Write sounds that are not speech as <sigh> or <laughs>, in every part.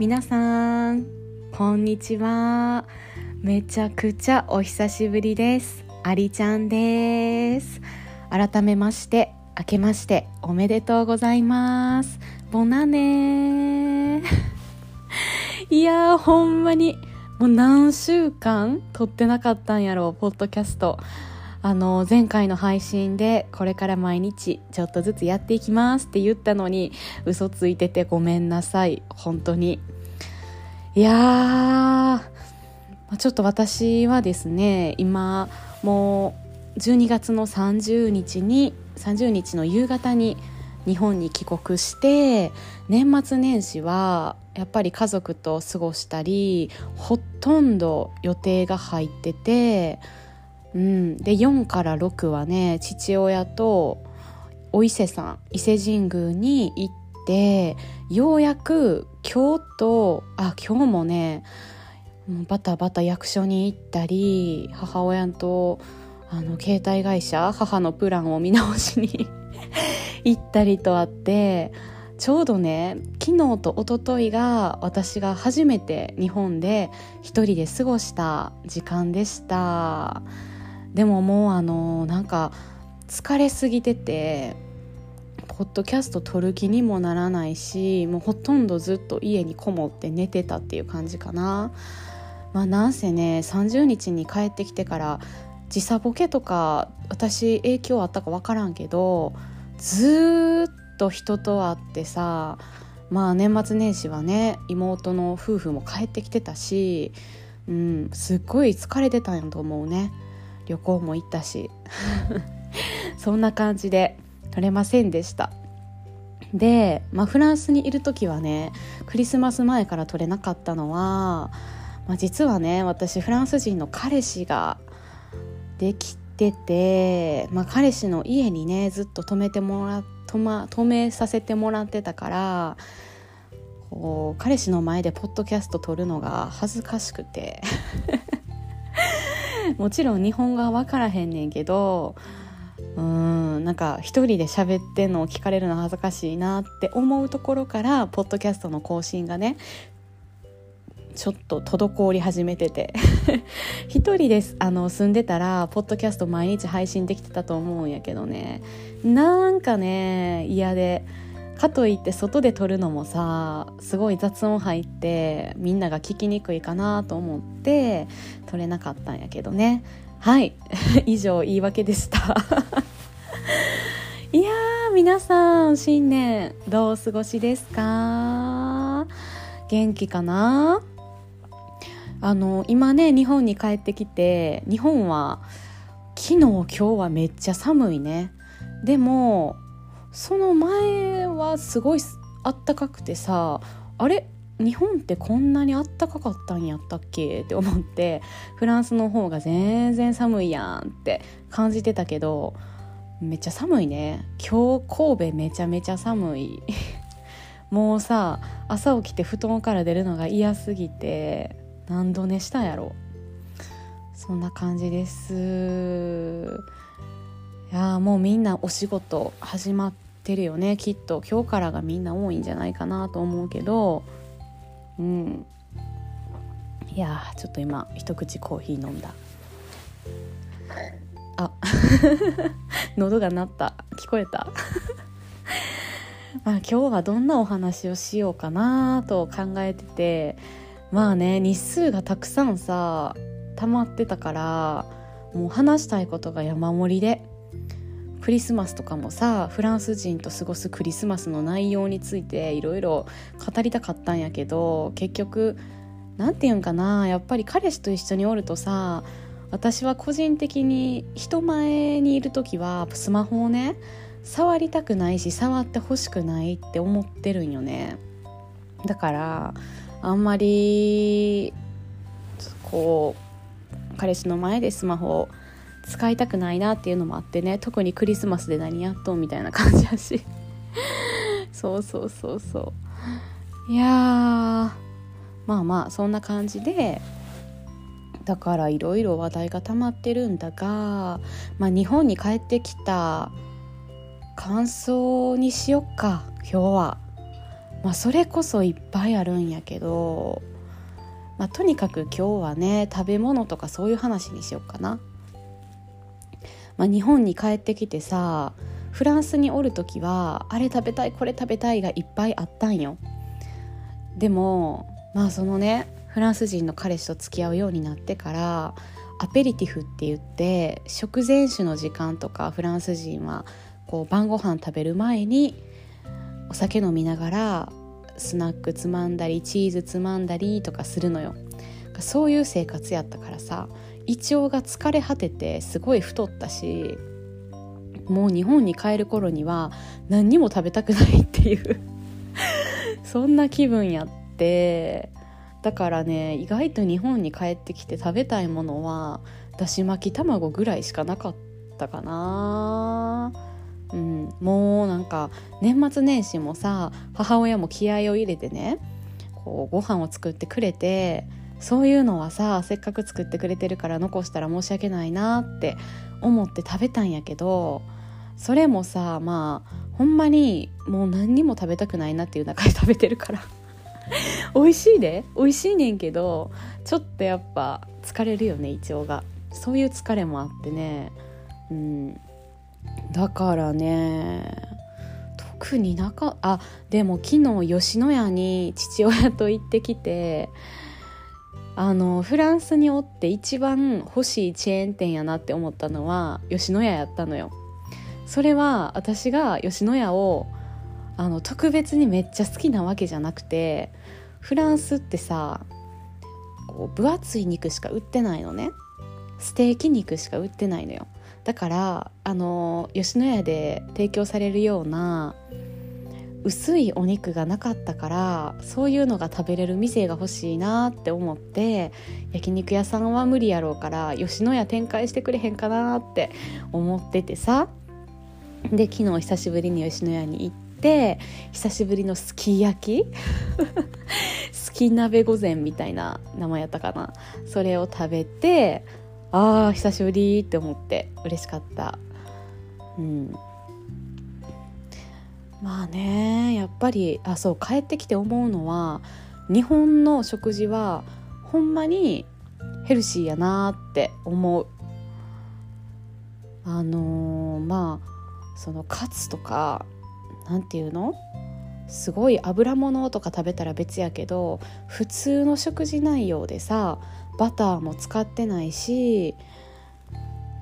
皆さんこんにちは。めちゃくちゃお久しぶりです。ありちゃんです。改めまして明けましておめでとうございます。ボナネ <laughs> いやーほんまに。もう何週間撮ってなかったんやろうポッドキャスト。あの前回の配信でこれから毎日ちょっとずつやっていきますって言ったのに嘘ついててごめんなさい。本当に。いやーちょっと私はですね今もう12月の30日に30日の夕方に日本に帰国して年末年始はやっぱり家族と過ごしたりほとんど予定が入っててうん、で4から6はね父親とお伊勢さん伊勢神宮に行ってようやく今日とあ今日もねバタバタ役所に行ったり母親とあの携帯会社母のプランを見直しに <laughs> 行ったりとあってちょうどね昨日と一昨日が私が初めて日本で一人で過ごした時間でした。でももうあのなんか疲れすぎててポッドキャスト撮る気にもならないしもうほとんどずっと家にこもって寝てたっていう感じかな。まあ、なんせね30日に帰ってきてから時差ボケとか私影響あったか分からんけどずっと人と会ってさまあ年末年始はね妹の夫婦も帰ってきてたし、うん、すっごい疲れてたんやと思うね。旅行も行ったし <laughs> そんな感じで取れませんでした。で、まあ、フランスにいる時はねクリスマス前から取れなかったのは、まあ、実はね私フランス人の彼氏ができてて、まあ、彼氏の家にねずっと泊めてもら泊、ま、泊めさせてもらってたからこう彼氏の前でポッドキャスト撮るのが恥ずかしくて。<laughs> もちろん日本語は分からへんねんけどうんなんか一人で喋ってんのを聞かれるの恥ずかしいなって思うところからポッドキャストの更新がねちょっと滞り始めてて。<laughs> 一人ですあの住んでたらポッドキャスト毎日配信できてたと思うんやけどね。なんかね嫌で。かといって外で撮るのもさすごい雑音入ってみんなが聞きにくいかなと思って撮れなかったんやけどね。はい。<laughs> 以上言い訳でした。<laughs> いやー皆さん新年どうお過ごしですか？元気かな？あの今ね日本に帰ってきて日本は昨日今日はめっちゃ寒いね。でもその前はすごいあったかくてさあれ？日本ってこんなにあったかかったんやったっけ？って思ってフランスの方が全然寒いやんって感じてたけどめっちゃ寒いね。今日神戸めちゃめちゃ寒い。<laughs> もうさ朝起きて布団から出るのが嫌すぎて何度寝したんやろ。そんな感じです。いやもうみんなお仕事始まってるよね。きっと。今日からがみんな多いんじゃないかなと思うけど。うん。いやちょっと今一口コーヒー飲んだ。あ。<laughs> 喉が鳴った。聞こえた？<laughs> まあ今日はどんなお話をしようかなと考えてて。まあね日数がたくさんさ溜まってたからもう話したいことが山盛りで。クリスマスとかもさフランス人と過ごすクリスマスの内容についていろいろ語りたかったんやけど結局何て言うんかなやっぱり彼氏と一緒におるとさ私は個人的に人前にいる時はスマホをね触りたくないし触ってほしくないって思ってるんよね。だからあんまりこう彼氏の前でスマホを使いたくないなっていうのもあってね特にクリスマスで何やっとみたいな感じやし <laughs> そうそうそうそういやまあまあそんな感じでだからいろいろ話題が溜まってるんだが、まあ、日本に帰ってきた感想にしよっか今日は。まあ、それこそいっぱいあるんやけど、まあ、とにかく今日はね食べ物とかそういう話にしようかな。まあ、日本に帰ってきてさフランスにおる時はあれ食べたいこれ食べたいがいっぱいあったんよ。でもまあそのねフランス人の彼氏と付き合うようになってからアペリティフって言って食前酒の時間とかフランス人はこう晩ご飯食べる前にお酒飲みながらスナックつまんだりチーズつまんだりとかするのよそういう生活やったからさ胃腸が疲れ果ててすごい太ったしもう日本に帰る頃には何にも食べたくないっていう <laughs> そんな気分やってだからね意外と日本に帰ってきて食べたいものはだし巻き卵ぐらいしかなかったかな。うん、もうなんか年末年始もさ母親も気合を入れてねこうご飯を作ってくれてそういうのはさせっかく作ってくれてるから残したら申し訳ないなって思って食べたんやけどそれもさまあほんまにもう何にも食べたくないなっていう中で食べてるから。<laughs> 美味しいで？美味しいねんけどちょっとやっぱ疲れるよね胃腸が。そういう疲れもあってね。うん。だからね特になかあでも昨日吉野家に父親と行ってきてあのフランスにおって一番欲しいチェーン店やなって思ったのは吉野家やったのよ。それは私が吉野家をあの特別にめっちゃ好きなわけじゃなくてフランスってさこう分厚い肉しか売ってないのね。ステーキ肉しか売ってないのよ。だからあの吉野家で提供されるような薄いお肉がなかったからそういうのが食べれる店が欲しいなって思って焼肉屋さんは無理やろうから吉野家展開してくれへんかなって思っててさ。で昨日久しぶりに吉野家に行って久しぶりのすき焼き？<laughs> すき鍋御膳みたいな名前やったかな？それを食べてああ久しぶりって思って嬉しかった。うん。まあねやっぱりあそう帰ってきて思うのは日本の食事はほんまにヘルシーやなって思うあのー、まあそのカツとかなんていうの？すごい油物とか食べたら別やけど普通の食事内容でさバターも使ってないし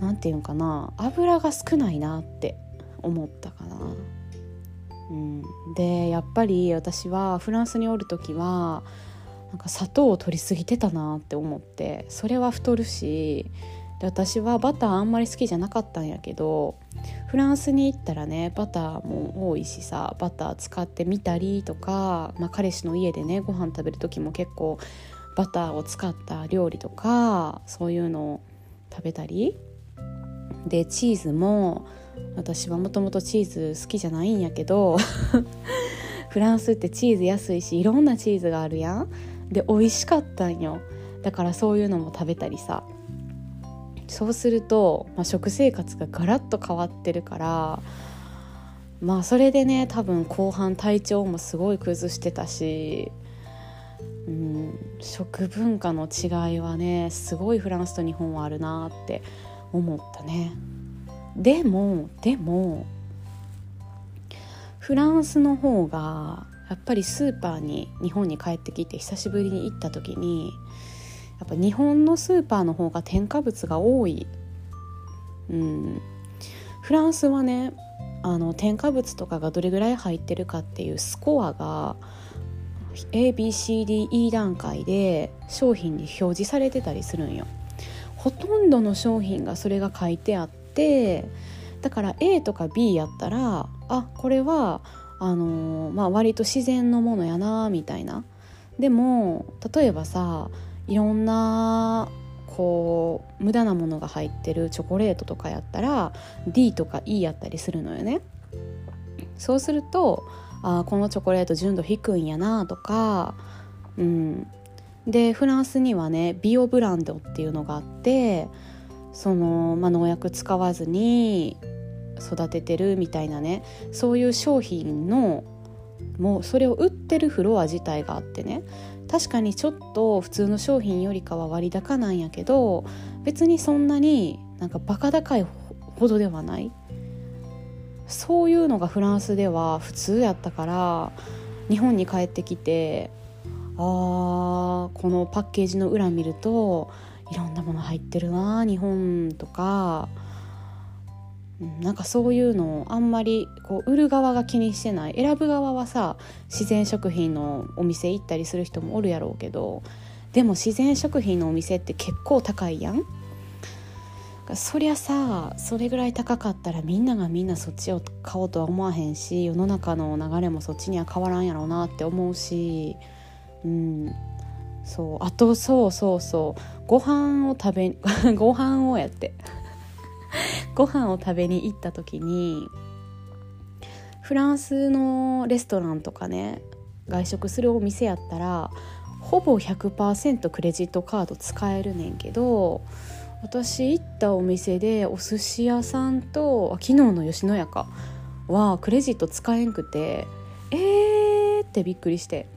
何て言うのかな油が少ないなって思ったかな。うん、でやっぱり私はフランスにおる時はなんか砂糖を取りすぎてたなって思ってそれは太るしで私はバターあんまり好きじゃなかったんやけどフランスに行ったらねバターも多いしさバター使ってみたりとか、まあ、彼氏の家でねご飯食べる時も結構バターを使った料理とかそういうのを食べたり。でチーズも私はもともとチーズ好きじゃないんやけど <laughs> フランスってチーズ安いしいろんなチーズがあるやん。で美味しかったんよ。だからそういうのも食べたりさ。そうすると、まあ、食生活がガラッと変わってるからまあそれでね多分後半体調もすごい崩してたしうん食文化の違いはねすごいフランスと日本はあるなって思ったね。でもでもフランスの方がやっぱりスーパーに日本に帰ってきて久しぶりに行った時にやっぱ日本のスーパーの方が添加物が多い、うん、フランスはねあの添加物とかがどれぐらい入ってるかっていうスコアが ABCDE 段階で商品に表示されてたりするんよ。ほとんどの商品がそれが書いてあってだから A とか B やったらあこれはあのー、まあ、割と自然のものやなみたいな。でも例えばさいろんなこう無駄なものが入ってるチョコレートとかやったら D とか E やったりするのよね。そうするとあこのチョコレート純度低いんやなとか、うん、でフランスにはねビオブランドっていうのがあってその、まあ、農薬使わずに育ててるみたいなね。そういう商品のもうそれを売ってるフロア自体があってね。確かにちょっと普通の商品よりかは割高なんやけど別にそんなになんかバカ高いほどではない。そういうのがフランスでは普通やったから日本に帰ってきてあーこのパッケージの裏見るといろんなもの入ってるな日本とか。なんかそういうのをあんまりこう売る側が気にしてない。選ぶ側はさ自然食品のお店行ったりする人もおるやろうけどでも自然食品のお店って結構高いやん。そりゃさそれぐらい高かったらみんながみんなそっちを買おうとは思わへんし世の中の流れもそっちには変わらんやろうなって思うし。うん。そうあとそうそうそう。ご飯を食べ <laughs> ご飯をやって。<laughs> ご飯を食べに行った時にフランスのレストランとかね外食するお店やったらほぼ100%クレジットカード使えるねんけど私行ったお店でお寿司屋さんと昨日の吉野家かはクレジット使えんくてえーってびっくりして。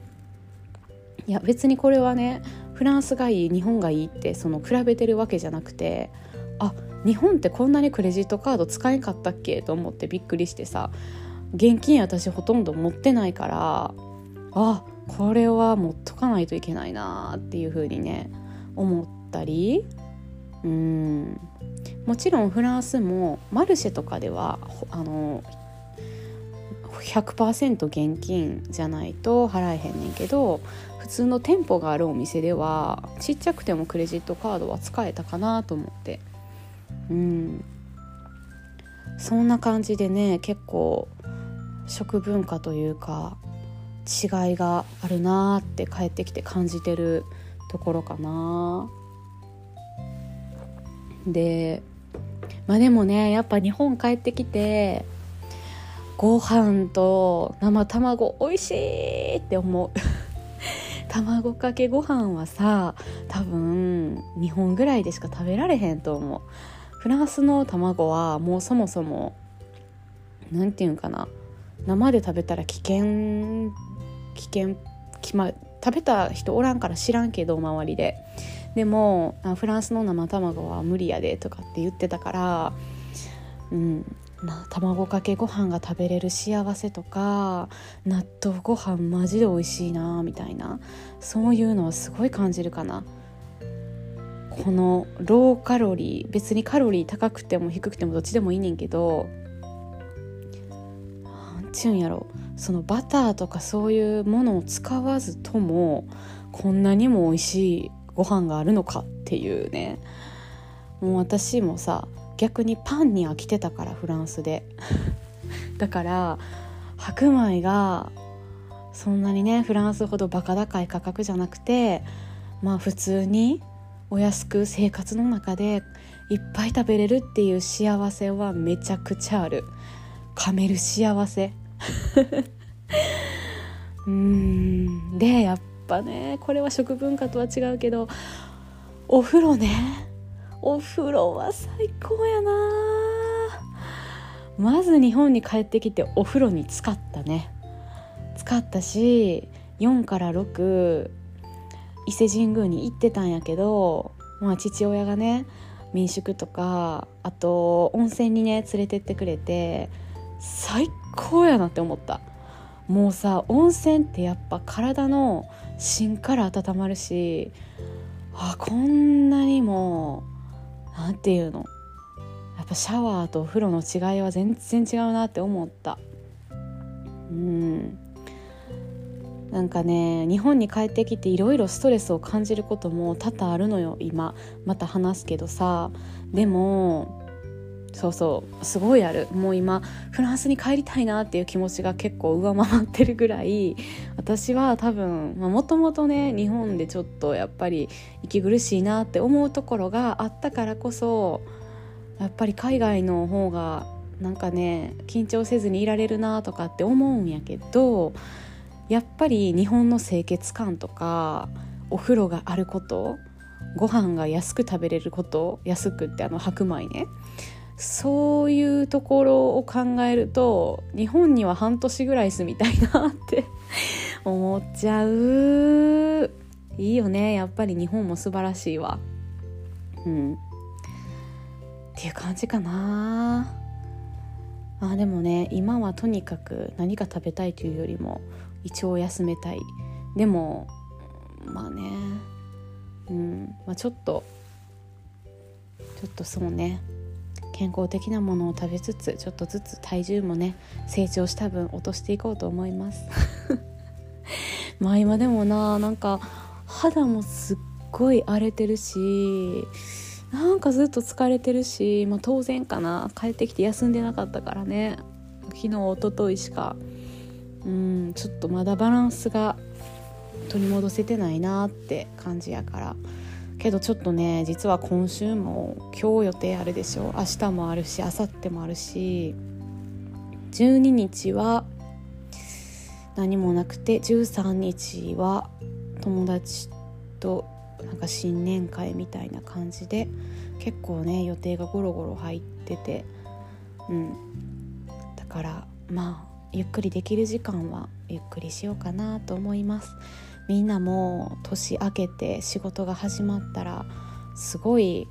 いや別にこれはねフランスがいい日本がいいってその比べてるわけじゃなくてあ日本ってこんなにクレジットカード使えんかったっけと思ってびっくりしてさ現金私ほとんど持ってないからあこれは持っとかないといけないなっていう風にね思ったりうん。もちろんフランスもマルシェとかではあの100%現金じゃないと払えへんねんけど普通の店舗があるお店ではちっちゃくてもクレジットカードは使えたかなと思って。うん。そんな感じでね結構食文化というか違いがあるなーって帰ってきて感じてるところかな。でまあでもねやっぱ日本帰ってきてご飯と生卵美味しいって思う。<laughs> 卵かけご飯はさ多分2本ぐらいでしか食べられへんと思う。フランスの卵はもうそもそも何て言うんかな。生で食べたら危険危険き、ま、食べた人おらんから知らんけど周りで。でもフランスの生卵は無理やでとかって言ってたからうん。な卵かけご飯が食べれる幸せとか納豆ご飯マジで美味しいなみたいなそういうのはすごい感じるかな。このローカロリー別にカロリー高くても低くてもどっちでもいいねんけどなんちゅうんやろそのバターとかそういうものを使わずともこんなにも美味しいご飯があるのかっていうね。もう私もさ逆にパンに飽きてたからフランスで。<laughs> だから白米がそんなにねフランスほどバカ高い価格じゃなくてまあ普通にお安く生活の中でいっぱい食べれるっていう幸せはめちゃくちゃある。噛める幸せ。<laughs> うん。でやっぱねこれは食文化とは違うけどお風呂ね。お風呂は最高やな。まず日本に帰ってきてお風呂に使ったね。使ったし4から6伊勢神宮に行ってたんやけど、まあ、父親がね民宿とかあと温泉にね連れてってくれて最高やなって思った。もうさ温泉ってやっぱ体の芯から温まるしあこんなにも何て言うの？やっぱシャワーとお風呂の違いは全然違うなって思った。うん。なんかね日本に帰ってきていろいろストレスを感じることも多々あるのよ今。また話すけどさ。でもそうそうすごいある。もう今フランスに帰りたいなっていう気持ちが結構上回ってるぐらい私は多分もともとね日本でちょっとやっぱり息苦しいなって思うところがあったからこそやっぱり海外の方がなんかね緊張せずにいられるなとかって思うんやけどやっぱり日本の清潔感とかお風呂があることご飯が安く食べれること安くってあの白米ね。そういうところを考えると日本には半年ぐらい住みたいなって <laughs> 思っちゃう。いいよね。やっぱり日本も素晴らしいわ。うん。っていう感じかな。あでもね今はとにかく何か食べたいというよりも胃腸を休めたい。でもまあね。うん、まあ、ちょっとちょっとそうね。健康的なものを食べつつちょっとずつ体重もね成長した分落としていこうと思います。<laughs> まあ今でもななんか肌もすっごい荒れてるしなんかずっと疲れてるし、まあ、当然かな。帰ってきて休んでなかったからね。昨日一昨日しかうんちょっとまだバランスが取り戻せてないなって感じやから。けどちょっとね実は今週も今日予定あるでしょ。明日もあるし明後日もあるし12日は何もなくて13日は友達となんか新年会みたいな感じで結構ね予定がゴロゴロ入っててうん。だからまあゆっくりできる時間はゆっくりしようかなと思います。みんなも年明けて仕事が始まったらすごい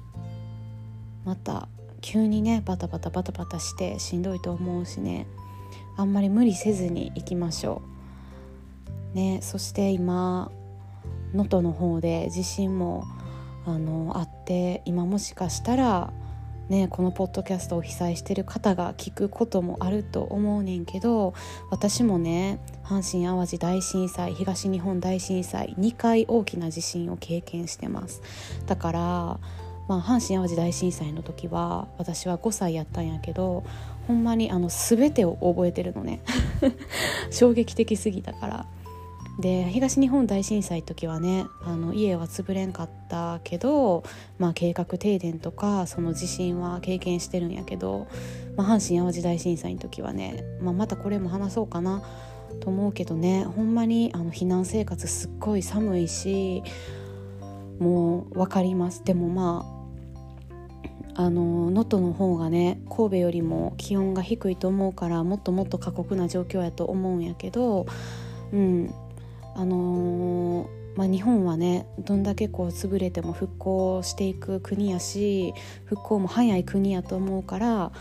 また急にねバタバタバタバタしてしんどいと思うしね。あんまり無理せずに行きましょう。ねそして今能登の方で地震もあのあって今もしかしたらね、このポッドキャストを被災してる方が聞くこともあると思うねんけど私もね阪神・淡路大震災東日本大震災2回大きな地震を経験してます。だから、まあ、阪神・淡路大震災の時は私は5歳やったんやけどほんまにあの全てを覚えてるのね。<laughs> 衝撃的すぎたから。で東日本大震災の時はねあの家は潰れんかったけど、まあ、計画停電とかその地震は経験してるんやけど、まあ、阪神・淡路大震災の時はね、まあ、またこれも話そうかなと思うけどねほんまにあの避難生活すっごい寒いしもう分かります。でもまああの能登の方がね神戸よりも気温が低いと思うからもっともっと過酷な状況やと思うんやけどうん。あのー、まあ、日本はねどんだけこう潰れても復興していく国やし復興も早い国やと思うから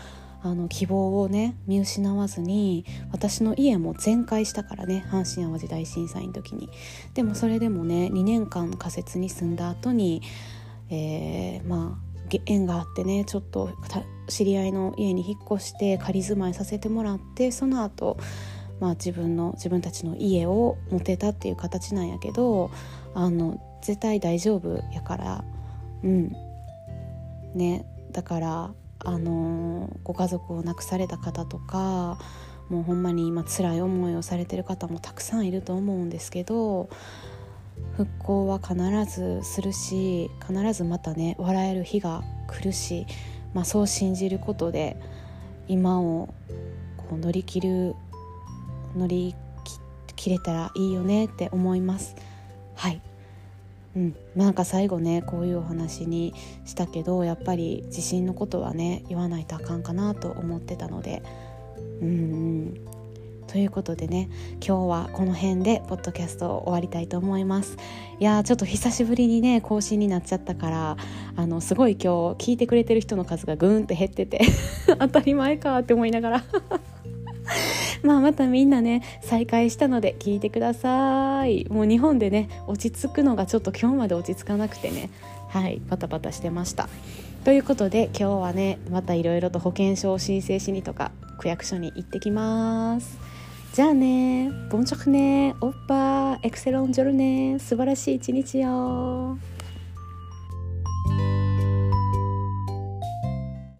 あの希望をね見失わずに私の家も全壊したからね阪神・淡路大震災の時に。でもそれでもね2年間仮設に住んだ後に、えー、まあ縁があってねちょっと知り合いの家に引っ越して仮住まいさせてもらってその後まあ、自分の自分たちの家を持てたっていう形なんやけどあの絶対大丈夫やからうん。ね。だからあのご家族を亡くされた方とかもうほんまに今辛い思いをされてる方もたくさんいると思うんですけど復興は必ずするし必ずまたね笑える日が来るし、まあ、そう信じることで今をこう乗り切る乗り切れたらいいよねって思います。はい。うん、なんか最後ねこういうお話にしたけどやっぱり地震のことはね言わないとあかんかなと思ってたので。うんということでね今日はこの辺でポッドキャストを終わりたいと思います。いやちょっと久しぶりにね更新になっちゃったからあのすごい今日聞いてくれてる人の数がぐーんって減ってて <laughs> 当たり前かって思いながら。<laughs> まあまたみんなね再開したので聞いてください。もう日本でね落ち着くのがちょっと今日まで落ち着かなくてね。はいパタパタしてました。ということで今日はねまたいろいろと保険証を申請しにとか区役所に行ってきます。じゃあねボンチョクね。オッパーエクセロンジョルね。素晴らしい一日よ。